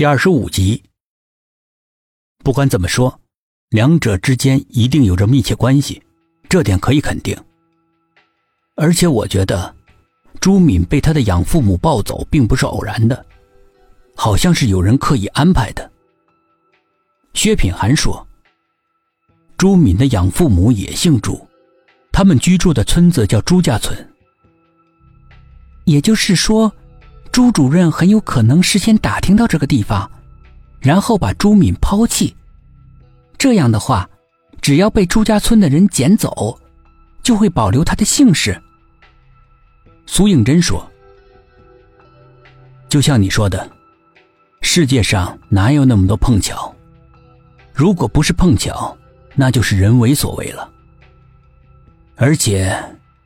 第二十五集。不管怎么说，两者之间一定有着密切关系，这点可以肯定。而且我觉得，朱敏被他的养父母抱走并不是偶然的，好像是有人刻意安排的。薛品涵说：“朱敏的养父母也姓朱，他们居住的村子叫朱家村。也就是说，朱主任很有可能事先打听到这个地方，然后把朱敏抛弃。这样的话，只要被朱家村的人捡走，就会保留他的姓氏。”苏应真说：“就像你说的，世界上哪有那么多碰巧？如果不是碰巧，那就是人为所为了。而且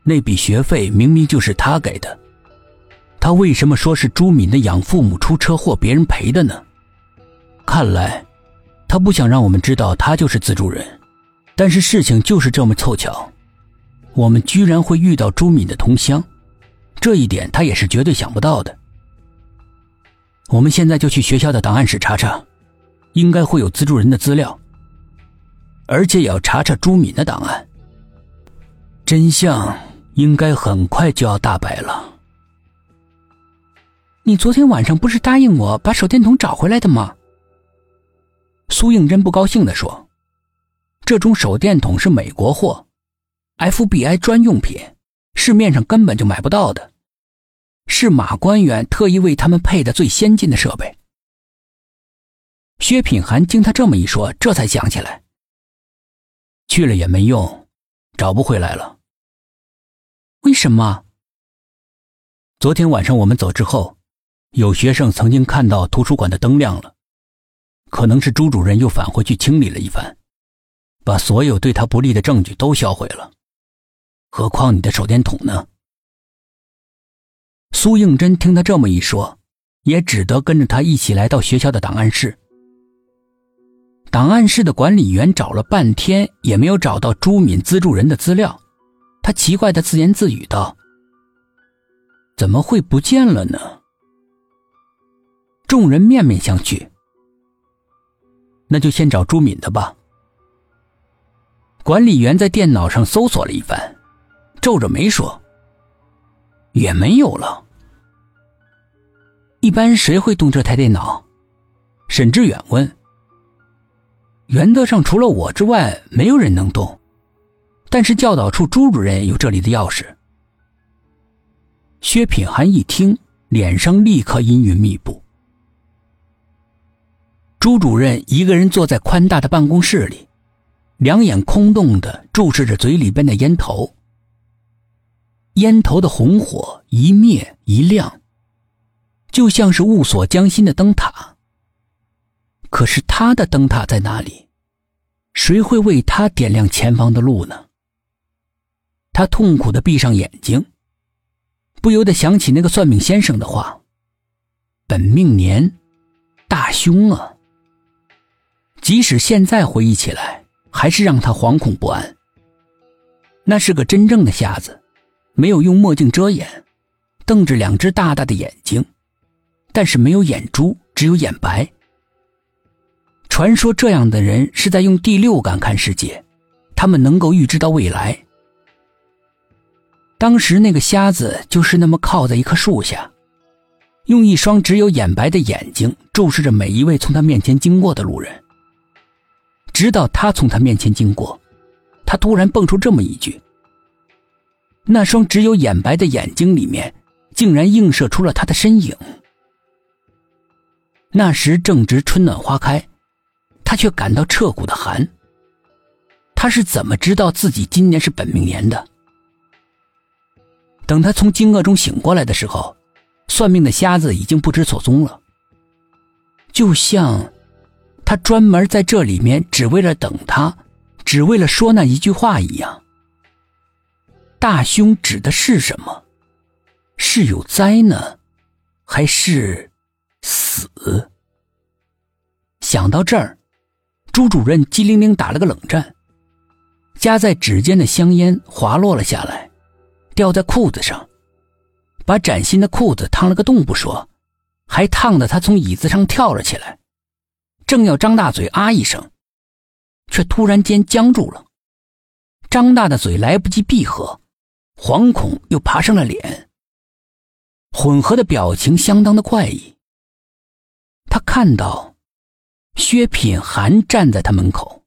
那笔学费明明就是他给的，他为什么说是朱敏的养父母出车祸别人赔的呢？看来他不想让我们知道他就是资助人。但是事情就是这么凑巧，我们居然会遇到朱敏的同乡。”这一点他也是绝对想不到的。我们现在就去学校的档案室查查，应该会有资助人的资料，而且也要查查朱敏的档案。真相应该很快就要大白了。你昨天晚上不是答应我把手电筒找回来的吗？苏应真不高兴地说：“这种手电筒是美国货，FBI 专用品，市面上根本就买不到的。”是马官员特意为他们配的最先进的设备。薛品涵经他这么一说，这才想起来，去了也没用，找不回来了。为什么？昨天晚上我们走之后，有学生曾经看到图书馆的灯亮了，可能是朱主任又返回去清理了一番，把所有对他不利的证据都销毁了。何况你的手电筒呢？苏应真听他这么一说，也只得跟着他一起来到学校的档案室。档案室的管理员找了半天，也没有找到朱敏资助人的资料。他奇怪的自言自语道：“怎么会不见了呢？”众人面面相觑。那就先找朱敏的吧。管理员在电脑上搜索了一番，皱着眉说：“也没有了。”一般谁会动这台电脑？沈志远问。原则上，除了我之外，没有人能动。但是教导处朱主任有这里的钥匙。薛品涵一听，脸上立刻阴云密布。朱主任一个人坐在宽大的办公室里，两眼空洞的注视着嘴里边的烟头。烟头的红火一灭一亮。就像是雾锁江心的灯塔。可是他的灯塔在哪里？谁会为他点亮前方的路呢？他痛苦的闭上眼睛，不由得想起那个算命先生的话：“本命年，大凶啊！”即使现在回忆起来，还是让他惶恐不安。那是个真正的瞎子，没有用墨镜遮掩，瞪着两只大大的眼睛。但是没有眼珠，只有眼白。传说这样的人是在用第六感看世界，他们能够预知到未来。当时那个瞎子就是那么靠在一棵树下，用一双只有眼白的眼睛注视着每一位从他面前经过的路人。直到他从他面前经过，他突然蹦出这么一句：“那双只有眼白的眼睛里面，竟然映射出了他的身影。”那时正值春暖花开，他却感到彻骨的寒。他是怎么知道自己今年是本命年的？等他从惊愕中醒过来的时候，算命的瞎子已经不知所踪了。就像他专门在这里面只为了等他，只为了说那一句话一样。大凶指的是什么？是有灾呢，还是？死。想到这儿，朱主任机灵灵打了个冷战，夹在指尖的香烟滑落了下来，掉在裤子上，把崭新的裤子烫了个洞不说，还烫得他从椅子上跳了起来，正要张大嘴啊一声，却突然间僵住了。张大的嘴来不及闭合，惶恐又爬上了脸，混合的表情相当的怪异。他看到薛品涵站在他门口。